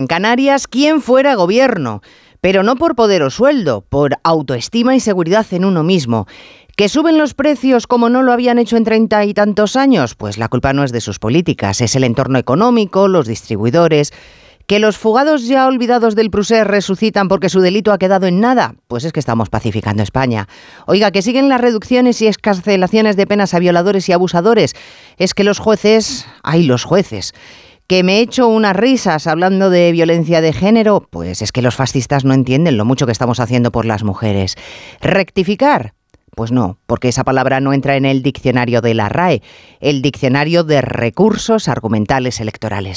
En Canarias, ¿quién fuera gobierno? Pero no por poder o sueldo, por autoestima y seguridad en uno mismo. ¿Que suben los precios como no lo habían hecho en treinta y tantos años? Pues la culpa no es de sus políticas, es el entorno económico, los distribuidores. ¿Que los fugados ya olvidados del Prusés resucitan porque su delito ha quedado en nada? Pues es que estamos pacificando España. Oiga, que siguen las reducciones y escarcelaciones de penas a violadores y abusadores. Es que los jueces... ¡Ay, los jueces! Que me he hecho unas risas hablando de violencia de género, pues es que los fascistas no entienden lo mucho que estamos haciendo por las mujeres. Rectificar, pues no, porque esa palabra no entra en el diccionario de la RAE, el diccionario de recursos argumentales electorales.